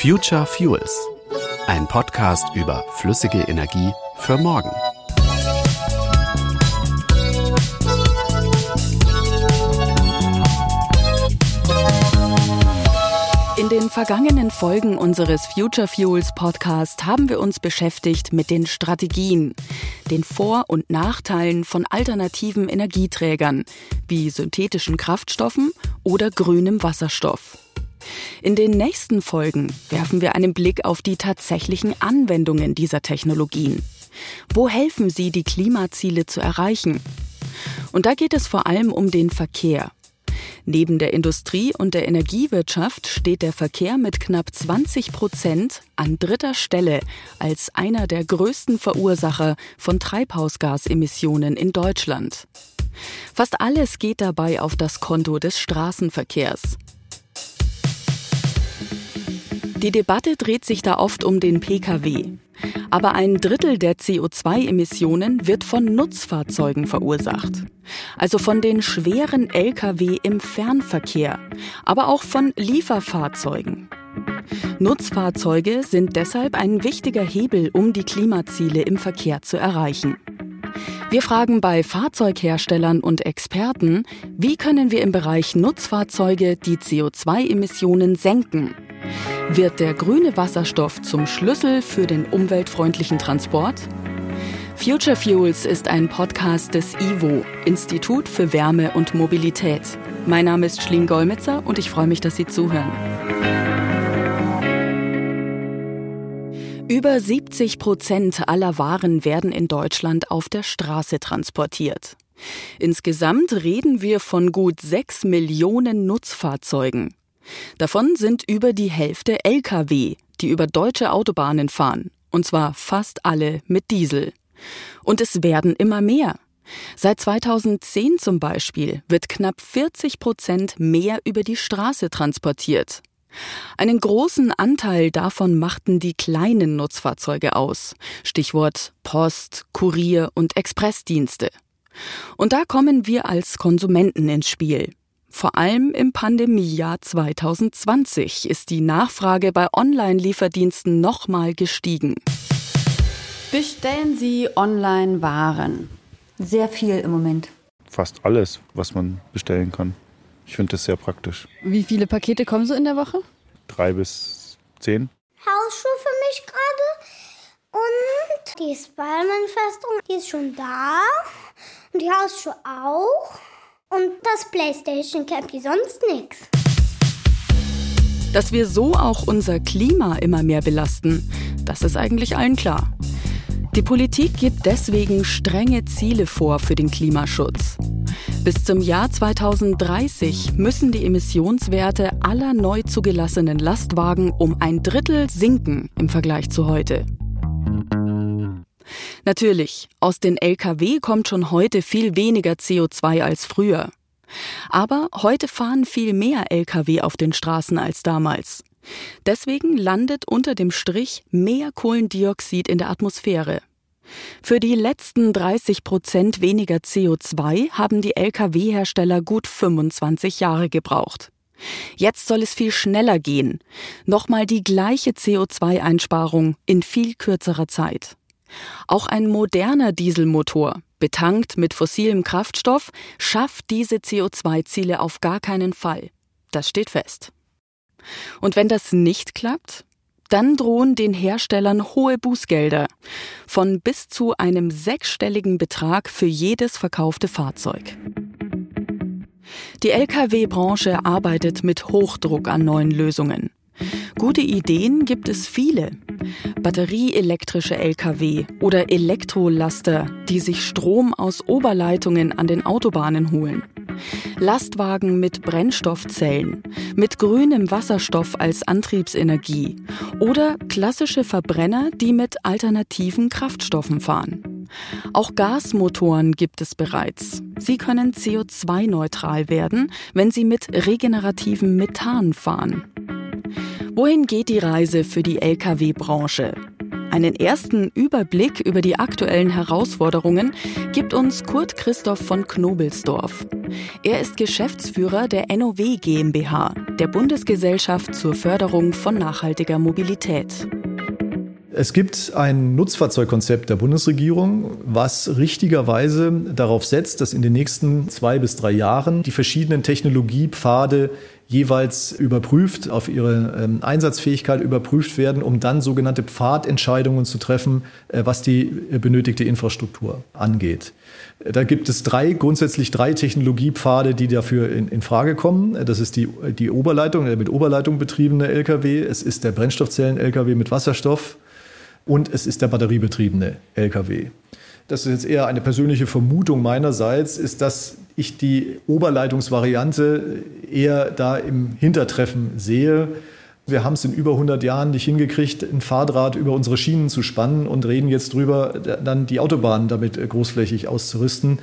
Future Fuels, ein Podcast über flüssige Energie für morgen. In den vergangenen Folgen unseres Future Fuels Podcast haben wir uns beschäftigt mit den Strategien, den Vor- und Nachteilen von alternativen Energieträgern wie synthetischen Kraftstoffen oder grünem Wasserstoff. In den nächsten Folgen werfen wir einen Blick auf die tatsächlichen Anwendungen dieser Technologien. Wo helfen sie, die Klimaziele zu erreichen? Und da geht es vor allem um den Verkehr. Neben der Industrie und der Energiewirtschaft steht der Verkehr mit knapp 20 Prozent an dritter Stelle als einer der größten Verursacher von Treibhausgasemissionen in Deutschland. Fast alles geht dabei auf das Konto des Straßenverkehrs. Die Debatte dreht sich da oft um den Pkw. Aber ein Drittel der CO2-Emissionen wird von Nutzfahrzeugen verursacht. Also von den schweren Lkw im Fernverkehr, aber auch von Lieferfahrzeugen. Nutzfahrzeuge sind deshalb ein wichtiger Hebel, um die Klimaziele im Verkehr zu erreichen. Wir fragen bei Fahrzeugherstellern und Experten, wie können wir im Bereich Nutzfahrzeuge die CO2-Emissionen senken? Wird der grüne Wasserstoff zum Schlüssel für den umweltfreundlichen Transport? Future Fuels ist ein Podcast des IWO, Institut für Wärme und Mobilität. Mein Name ist Schling Golmitzer und ich freue mich, dass Sie zuhören. Über 70 Prozent aller Waren werden in Deutschland auf der Straße transportiert. Insgesamt reden wir von gut 6 Millionen Nutzfahrzeugen. Davon sind über die Hälfte Lkw, die über deutsche Autobahnen fahren, und zwar fast alle mit Diesel. Und es werden immer mehr. Seit 2010 zum Beispiel wird knapp 40 Prozent mehr über die Straße transportiert. Einen großen Anteil davon machten die kleinen Nutzfahrzeuge aus. Stichwort Post, Kurier und Expressdienste. Und da kommen wir als Konsumenten ins Spiel. Vor allem im Pandemiejahr 2020 ist die Nachfrage bei Online-Lieferdiensten nochmal gestiegen. Bestellen Sie online Waren? Sehr viel im Moment. Fast alles, was man bestellen kann. Ich finde das sehr praktisch. Wie viele Pakete kommen so in der Woche? Drei bis zehn. Hausschuhe für mich gerade. Und die Spider-Man-Festung, die ist schon da. Und die Hausschuhe auch. Und das Playstation Camp wie sonst nichts. Dass wir so auch unser Klima immer mehr belasten, das ist eigentlich allen klar. Die Politik gibt deswegen strenge Ziele vor für den Klimaschutz. Bis zum Jahr 2030 müssen die Emissionswerte aller neu zugelassenen Lastwagen um ein Drittel sinken im Vergleich zu heute. Natürlich, aus den Lkw kommt schon heute viel weniger CO2 als früher. Aber heute fahren viel mehr Lkw auf den Straßen als damals. Deswegen landet unter dem Strich mehr Kohlendioxid in der Atmosphäre. Für die letzten 30 Prozent weniger CO2 haben die Lkw-Hersteller gut 25 Jahre gebraucht. Jetzt soll es viel schneller gehen. Nochmal die gleiche CO2-Einsparung in viel kürzerer Zeit. Auch ein moderner Dieselmotor, betankt mit fossilem Kraftstoff, schafft diese CO2-Ziele auf gar keinen Fall. Das steht fest. Und wenn das nicht klappt, dann drohen den Herstellern hohe Bußgelder von bis zu einem sechsstelligen Betrag für jedes verkaufte Fahrzeug. Die Lkw-Branche arbeitet mit Hochdruck an neuen Lösungen. Gute Ideen gibt es viele. Batterieelektrische Lkw oder Elektrolaster, die sich Strom aus Oberleitungen an den Autobahnen holen. Lastwagen mit Brennstoffzellen, mit grünem Wasserstoff als Antriebsenergie oder klassische Verbrenner, die mit alternativen Kraftstoffen fahren. Auch Gasmotoren gibt es bereits. Sie können CO2-neutral werden, wenn sie mit regenerativem Methan fahren. Wohin geht die Reise für die Lkw-Branche? Einen ersten Überblick über die aktuellen Herausforderungen gibt uns Kurt Christoph von Knobelsdorf. Er ist Geschäftsführer der NOW GmbH, der Bundesgesellschaft zur Förderung von nachhaltiger Mobilität. Es gibt ein Nutzfahrzeugkonzept der Bundesregierung, was richtigerweise darauf setzt, dass in den nächsten zwei bis drei Jahren die verschiedenen Technologiepfade jeweils überprüft, auf ihre ähm, Einsatzfähigkeit überprüft werden, um dann sogenannte Pfadentscheidungen zu treffen, äh, was die äh, benötigte Infrastruktur angeht. Da gibt es drei, grundsätzlich drei Technologiepfade, die dafür in, in Frage kommen. Das ist die, die Oberleitung, der mit Oberleitung betriebene Lkw, es ist der Brennstoffzellen-Lkw mit Wasserstoff und es ist der batteriebetriebene Lkw. Das ist jetzt eher eine persönliche Vermutung meinerseits, ist, dass ich die Oberleitungsvariante eher da im Hintertreffen sehe. Wir haben es in über 100 Jahren nicht hingekriegt, ein Fahrdraht über unsere Schienen zu spannen und reden jetzt drüber, dann die Autobahnen damit großflächig auszurüsten.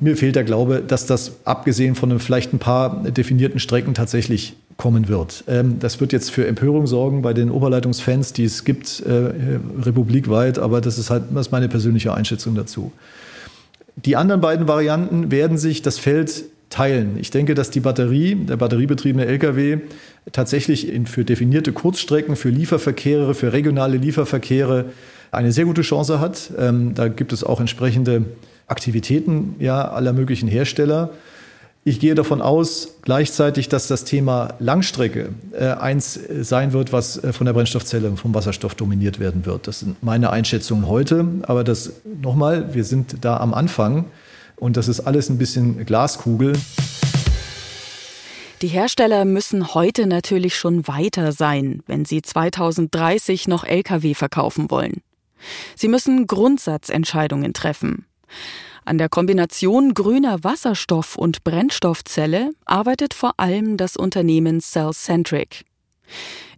Mir fehlt der Glaube, dass das abgesehen von einem, vielleicht ein paar definierten Strecken tatsächlich kommen wird. Ähm, das wird jetzt für Empörung sorgen bei den Oberleitungsfans, die es gibt, äh, republikweit, aber das ist halt das ist meine persönliche Einschätzung dazu. Die anderen beiden Varianten werden sich das Feld teilen. Ich denke, dass die Batterie, der batteriebetriebene Lkw, tatsächlich in, für definierte Kurzstrecken, für Lieferverkehre, für regionale Lieferverkehre eine sehr gute Chance hat. Ähm, da gibt es auch entsprechende Aktivitäten ja, aller möglichen Hersteller. Ich gehe davon aus, gleichzeitig, dass das Thema Langstrecke äh, eins sein wird, was äh, von der Brennstoffzelle, vom Wasserstoff dominiert werden wird. Das sind meine Einschätzungen heute. Aber das nochmal, wir sind da am Anfang und das ist alles ein bisschen Glaskugel. Die Hersteller müssen heute natürlich schon weiter sein, wenn sie 2030 noch Lkw verkaufen wollen. Sie müssen Grundsatzentscheidungen treffen. An der Kombination grüner Wasserstoff und Brennstoffzelle arbeitet vor allem das Unternehmen Cellcentric.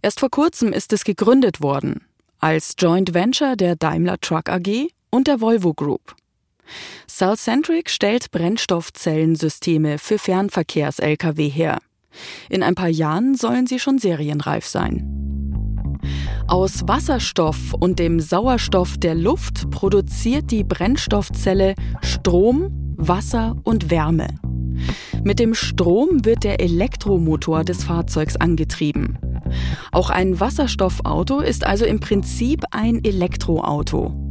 Erst vor kurzem ist es gegründet worden, als Joint Venture der Daimler Truck AG und der Volvo Group. Cellcentric stellt Brennstoffzellensysteme für Fernverkehrs-Lkw her. In ein paar Jahren sollen sie schon serienreif sein. Aus Wasserstoff und dem Sauerstoff der Luft produziert die Brennstoffzelle Strom, Wasser und Wärme. Mit dem Strom wird der Elektromotor des Fahrzeugs angetrieben. Auch ein Wasserstoffauto ist also im Prinzip ein Elektroauto.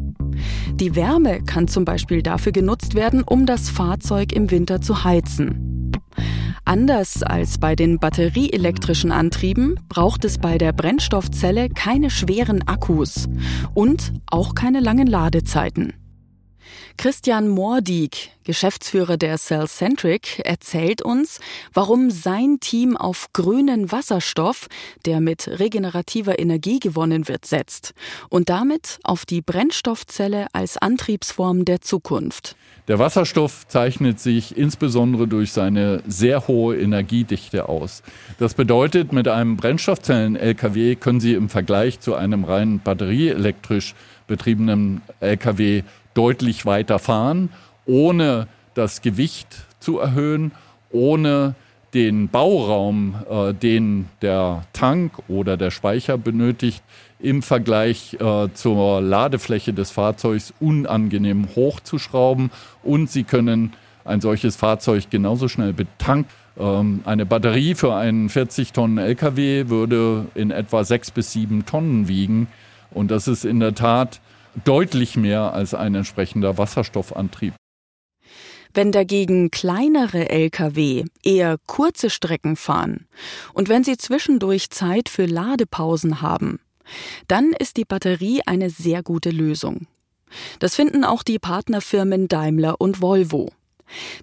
Die Wärme kann zum Beispiel dafür genutzt werden, um das Fahrzeug im Winter zu heizen. Anders als bei den batterieelektrischen Antrieben braucht es bei der Brennstoffzelle keine schweren Akkus und auch keine langen Ladezeiten. Christian Mordig, Geschäftsführer der Cellcentric, erzählt uns, warum sein Team auf grünen Wasserstoff, der mit regenerativer Energie gewonnen wird, setzt und damit auf die Brennstoffzelle als Antriebsform der Zukunft. Der Wasserstoff zeichnet sich insbesondere durch seine sehr hohe Energiedichte aus. Das bedeutet, mit einem Brennstoffzellen-Lkw können Sie im Vergleich zu einem rein batterieelektrisch betriebenen Lkw deutlich weiter fahren, ohne das Gewicht zu erhöhen, ohne den Bauraum, äh, den der Tank oder der Speicher benötigt, im Vergleich äh, zur Ladefläche des Fahrzeugs unangenehm hochzuschrauben. Und Sie können ein solches Fahrzeug genauso schnell betanken. Ähm, eine Batterie für einen 40 Tonnen Lkw würde in etwa sechs bis sieben Tonnen wiegen. Und das ist in der Tat deutlich mehr als ein entsprechender Wasserstoffantrieb. Wenn dagegen kleinere Lkw eher kurze Strecken fahren und wenn sie zwischendurch Zeit für Ladepausen haben, dann ist die Batterie eine sehr gute Lösung. Das finden auch die Partnerfirmen Daimler und Volvo.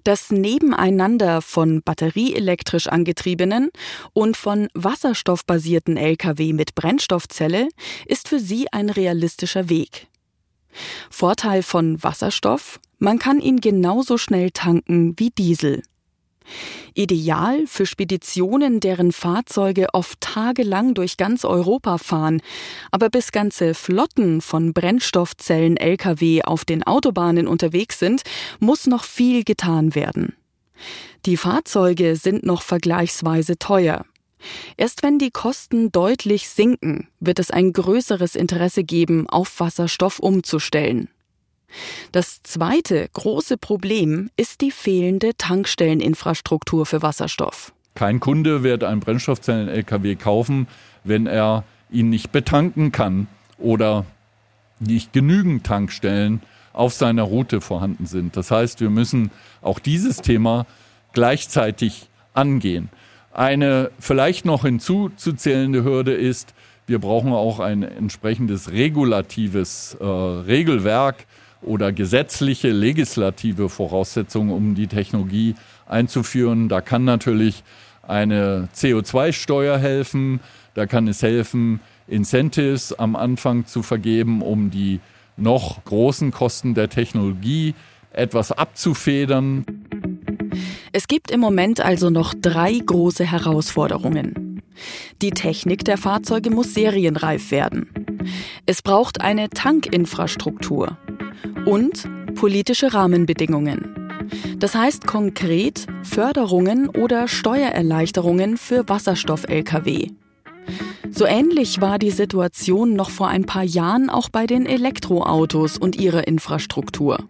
Das Nebeneinander von batterieelektrisch angetriebenen und von wasserstoffbasierten Lkw mit Brennstoffzelle ist für sie ein realistischer Weg. Vorteil von Wasserstoff, man kann ihn genauso schnell tanken wie Diesel. Ideal für Speditionen, deren Fahrzeuge oft tagelang durch ganz Europa fahren, aber bis ganze Flotten von Brennstoffzellen Lkw auf den Autobahnen unterwegs sind, muss noch viel getan werden. Die Fahrzeuge sind noch vergleichsweise teuer. Erst wenn die Kosten deutlich sinken, wird es ein größeres Interesse geben, auf Wasserstoff umzustellen. Das zweite große Problem ist die fehlende Tankstelleninfrastruktur für Wasserstoff. Kein Kunde wird einen Brennstoffzellen-LKW kaufen, wenn er ihn nicht betanken kann oder nicht genügend Tankstellen auf seiner Route vorhanden sind. Das heißt, wir müssen auch dieses Thema gleichzeitig angehen. Eine vielleicht noch hinzuzuzählende Hürde ist, wir brauchen auch ein entsprechendes regulatives äh, Regelwerk oder gesetzliche, legislative Voraussetzungen, um die Technologie einzuführen. Da kann natürlich eine CO2-Steuer helfen, da kann es helfen, Incentives am Anfang zu vergeben, um die noch großen Kosten der Technologie etwas abzufedern. Es gibt im Moment also noch drei große Herausforderungen. Die Technik der Fahrzeuge muss serienreif werden. Es braucht eine Tankinfrastruktur und politische Rahmenbedingungen. Das heißt konkret Förderungen oder Steuererleichterungen für Wasserstoff-Lkw. So ähnlich war die Situation noch vor ein paar Jahren auch bei den Elektroautos und ihrer Infrastruktur.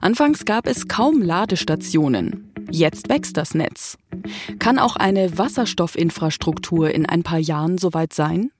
Anfangs gab es kaum Ladestationen. Jetzt wächst das Netz. Kann auch eine Wasserstoffinfrastruktur in ein paar Jahren soweit sein?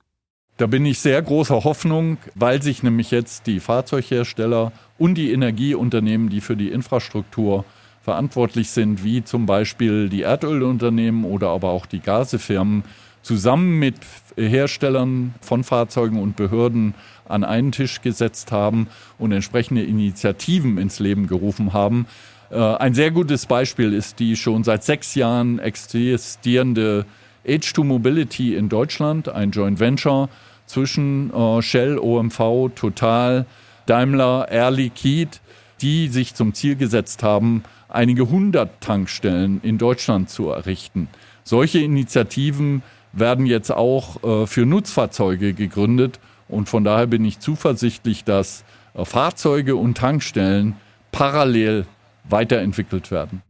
Da bin ich sehr großer Hoffnung, weil sich nämlich jetzt die Fahrzeughersteller und die Energieunternehmen, die für die Infrastruktur verantwortlich sind, wie zum Beispiel die Erdölunternehmen oder aber auch die Gasefirmen, zusammen mit Herstellern von Fahrzeugen und Behörden an einen Tisch gesetzt haben und entsprechende Initiativen ins Leben gerufen haben. Äh, ein sehr gutes Beispiel ist die schon seit sechs Jahren existierende H2 Mobility in Deutschland, ein Joint Venture zwischen äh, Shell, OMV, Total, Daimler, Air Liquide, die sich zum Ziel gesetzt haben, einige hundert Tankstellen in Deutschland zu errichten. Solche Initiativen werden jetzt auch äh, für Nutzfahrzeuge gegründet und von daher bin ich zuversichtlich, dass Fahrzeuge und Tankstellen parallel weiterentwickelt werden.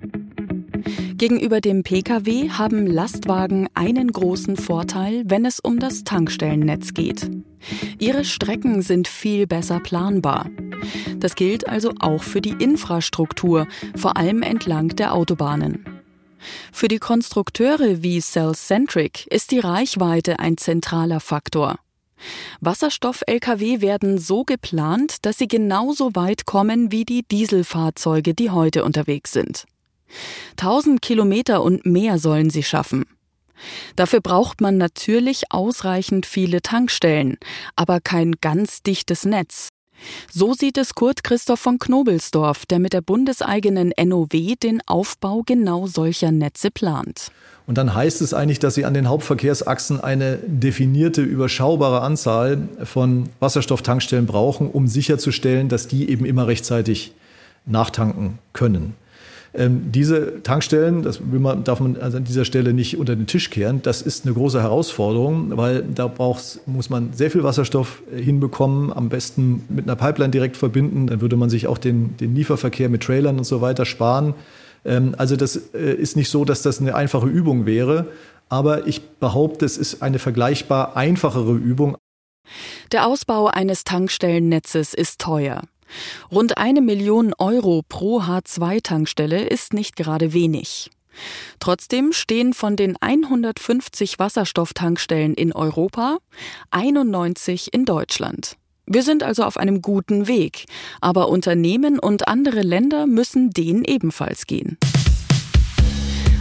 Gegenüber dem Pkw haben Lastwagen einen großen Vorteil, wenn es um das Tankstellennetz geht. Ihre Strecken sind viel besser planbar. Das gilt also auch für die Infrastruktur, vor allem entlang der Autobahnen. Für die Konstrukteure wie Cellcentric ist die Reichweite ein zentraler Faktor. Wasserstoff-Lkw werden so geplant, dass sie genauso weit kommen wie die Dieselfahrzeuge, die heute unterwegs sind. 1000 Kilometer und mehr sollen sie schaffen. Dafür braucht man natürlich ausreichend viele Tankstellen, aber kein ganz dichtes Netz. So sieht es Kurt Christoph von Knobelsdorf, der mit der bundeseigenen NOW den Aufbau genau solcher Netze plant. Und dann heißt es eigentlich, dass Sie an den Hauptverkehrsachsen eine definierte, überschaubare Anzahl von Wasserstofftankstellen brauchen, um sicherzustellen, dass die eben immer rechtzeitig nachtanken können. Ähm, diese Tankstellen, das man, darf man also an dieser Stelle nicht unter den Tisch kehren, das ist eine große Herausforderung, weil da braucht, muss man sehr viel Wasserstoff äh, hinbekommen, am besten mit einer Pipeline direkt verbinden, dann würde man sich auch den, den Lieferverkehr mit Trailern und so weiter sparen. Ähm, also das äh, ist nicht so, dass das eine einfache Übung wäre, aber ich behaupte, es ist eine vergleichbar einfachere Übung. Der Ausbau eines Tankstellennetzes ist teuer. Rund eine Million Euro pro H2-Tankstelle ist nicht gerade wenig. Trotzdem stehen von den 150 Wasserstofftankstellen in Europa 91 in Deutschland. Wir sind also auf einem guten Weg, aber Unternehmen und andere Länder müssen den ebenfalls gehen.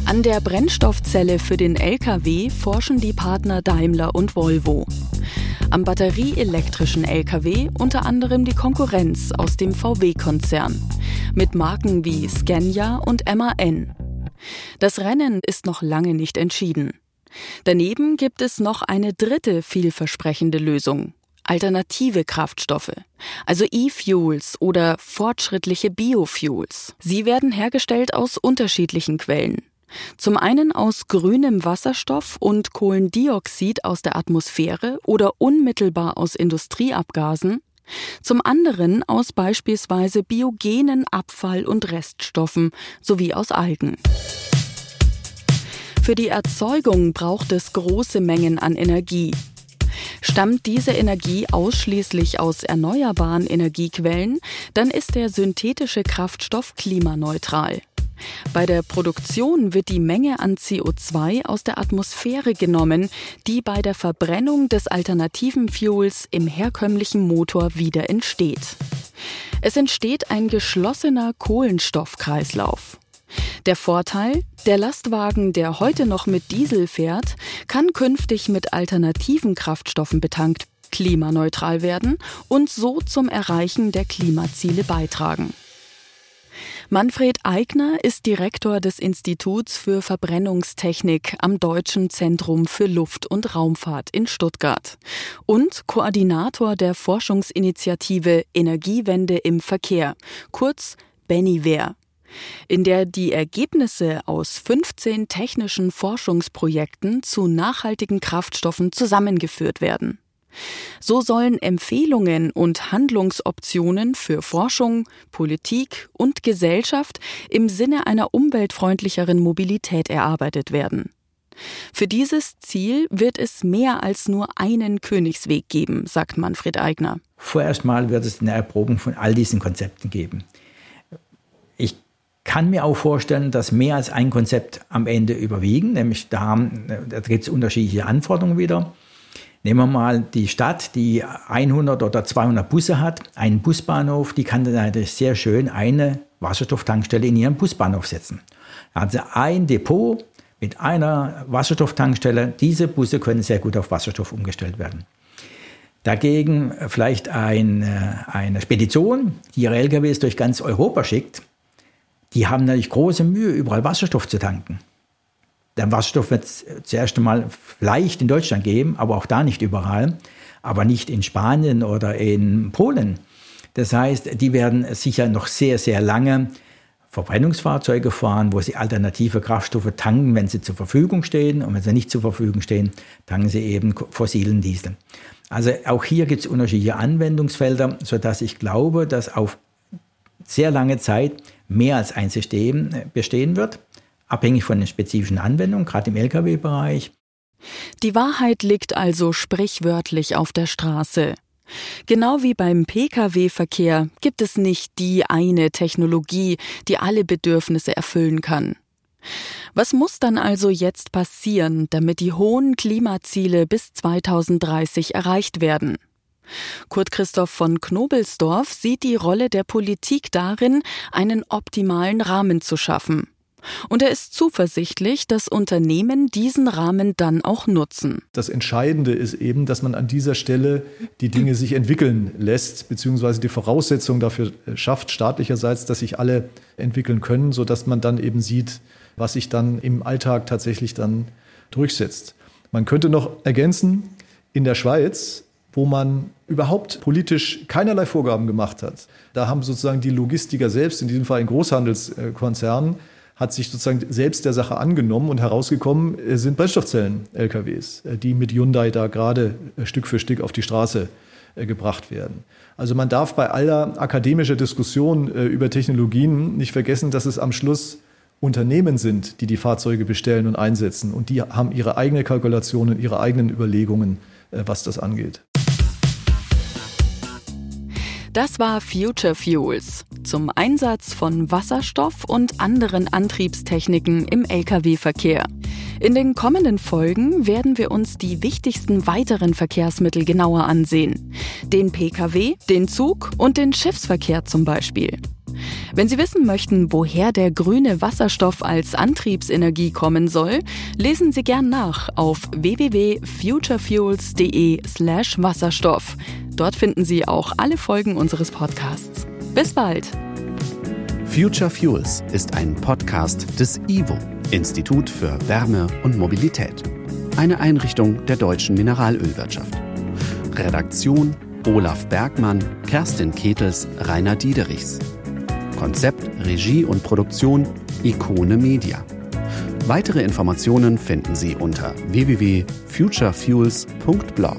An der Brennstoffzelle für den Lkw forschen die Partner Daimler und Volvo. Am batterieelektrischen Lkw unter anderem die Konkurrenz aus dem VW-Konzern mit Marken wie Scania und MAN. Das Rennen ist noch lange nicht entschieden. Daneben gibt es noch eine dritte vielversprechende Lösung. Alternative Kraftstoffe, also E-Fuels oder fortschrittliche Biofuels. Sie werden hergestellt aus unterschiedlichen Quellen. Zum einen aus grünem Wasserstoff und Kohlendioxid aus der Atmosphäre oder unmittelbar aus Industrieabgasen, zum anderen aus beispielsweise biogenen Abfall- und Reststoffen sowie aus Algen. Für die Erzeugung braucht es große Mengen an Energie. Stammt diese Energie ausschließlich aus erneuerbaren Energiequellen, dann ist der synthetische Kraftstoff klimaneutral. Bei der Produktion wird die Menge an CO2 aus der Atmosphäre genommen, die bei der Verbrennung des alternativen Fuels im herkömmlichen Motor wieder entsteht. Es entsteht ein geschlossener Kohlenstoffkreislauf. Der Vorteil, der Lastwagen, der heute noch mit Diesel fährt, kann künftig mit alternativen Kraftstoffen betankt klimaneutral werden und so zum Erreichen der Klimaziele beitragen. Manfred Eigner ist Direktor des Instituts für Verbrennungstechnik am Deutschen Zentrum für Luft- und Raumfahrt in Stuttgart und Koordinator der Forschungsinitiative Energiewende im Verkehr, kurz Beniver in der die Ergebnisse aus 15 technischen Forschungsprojekten zu nachhaltigen Kraftstoffen zusammengeführt werden. So sollen Empfehlungen und Handlungsoptionen für Forschung, Politik und Gesellschaft im Sinne einer umweltfreundlicheren Mobilität erarbeitet werden. Für dieses Ziel wird es mehr als nur einen Königsweg geben, sagt Manfred Eigner. Vorerst mal wird es eine Erprobung von all diesen Konzepten geben. Ich kann mir auch vorstellen, dass mehr als ein Konzept am Ende überwiegen, nämlich da, da gibt es unterschiedliche Anforderungen wieder. Nehmen wir mal die Stadt, die 100 oder 200 Busse hat, einen Busbahnhof, die kann dann natürlich sehr schön eine Wasserstofftankstelle in ihren Busbahnhof setzen. Also ein Depot mit einer Wasserstofftankstelle, diese Busse können sehr gut auf Wasserstoff umgestellt werden. Dagegen vielleicht ein, eine Spedition, die ihre LKWs durch ganz Europa schickt, die haben natürlich große Mühe, überall Wasserstoff zu tanken. Der Wasserstoff wird es zuerst einmal vielleicht in Deutschland geben, aber auch da nicht überall, aber nicht in Spanien oder in Polen. Das heißt, die werden sicher noch sehr, sehr lange Verbrennungsfahrzeuge fahren, wo sie alternative Kraftstoffe tanken, wenn sie zur Verfügung stehen. Und wenn sie nicht zur Verfügung stehen, tanken sie eben fossilen Diesel. Also auch hier gibt es unterschiedliche Anwendungsfelder, sodass ich glaube, dass auf sehr lange Zeit mehr als ein System bestehen wird abhängig von den spezifischen Anwendungen, gerade im Lkw-Bereich. Die Wahrheit liegt also sprichwörtlich auf der Straße. Genau wie beim Pkw-Verkehr gibt es nicht die eine Technologie, die alle Bedürfnisse erfüllen kann. Was muss dann also jetzt passieren, damit die hohen Klimaziele bis 2030 erreicht werden? Kurt Christoph von Knobelsdorf sieht die Rolle der Politik darin, einen optimalen Rahmen zu schaffen. Und er ist zuversichtlich, dass Unternehmen diesen Rahmen dann auch nutzen. Das Entscheidende ist eben, dass man an dieser Stelle die Dinge sich entwickeln lässt, beziehungsweise die Voraussetzungen dafür schafft, staatlicherseits, dass sich alle entwickeln können, sodass man dann eben sieht, was sich dann im Alltag tatsächlich dann durchsetzt. Man könnte noch ergänzen, in der Schweiz wo man überhaupt politisch keinerlei Vorgaben gemacht hat. Da haben sozusagen die Logistiker selbst, in diesem Fall ein Großhandelskonzern, hat sich sozusagen selbst der Sache angenommen und herausgekommen sind Brennstoffzellen-LKWs, äh, die mit Hyundai da gerade äh, Stück für Stück auf die Straße äh, gebracht werden. Also man darf bei aller akademischer Diskussion über Technologien nicht vergessen, dass es am Schluss Unternehmen sind, die die Fahrzeuge bestellen und einsetzen. Und die haben ihre eigene Kalkulationen, ihre eigenen Überlegungen, was das angeht. Das war Future Fuels zum Einsatz von Wasserstoff und anderen Antriebstechniken im Lkw-Verkehr. In den kommenden Folgen werden wir uns die wichtigsten weiteren Verkehrsmittel genauer ansehen. Den Pkw, den Zug und den Schiffsverkehr zum Beispiel. Wenn Sie wissen möchten, woher der grüne Wasserstoff als Antriebsenergie kommen soll, lesen Sie gern nach auf www.futurefuels.de/slash Wasserstoff. Dort finden Sie auch alle Folgen unseres Podcasts. Bis bald! Future Fuels ist ein Podcast des IWO, Institut für Wärme und Mobilität. Eine Einrichtung der deutschen Mineralölwirtschaft. Redaktion Olaf Bergmann, Kerstin Ketels, Rainer Diederichs. Konzept, Regie und Produktion Ikone Media. Weitere Informationen finden Sie unter www.futurefuels.blog.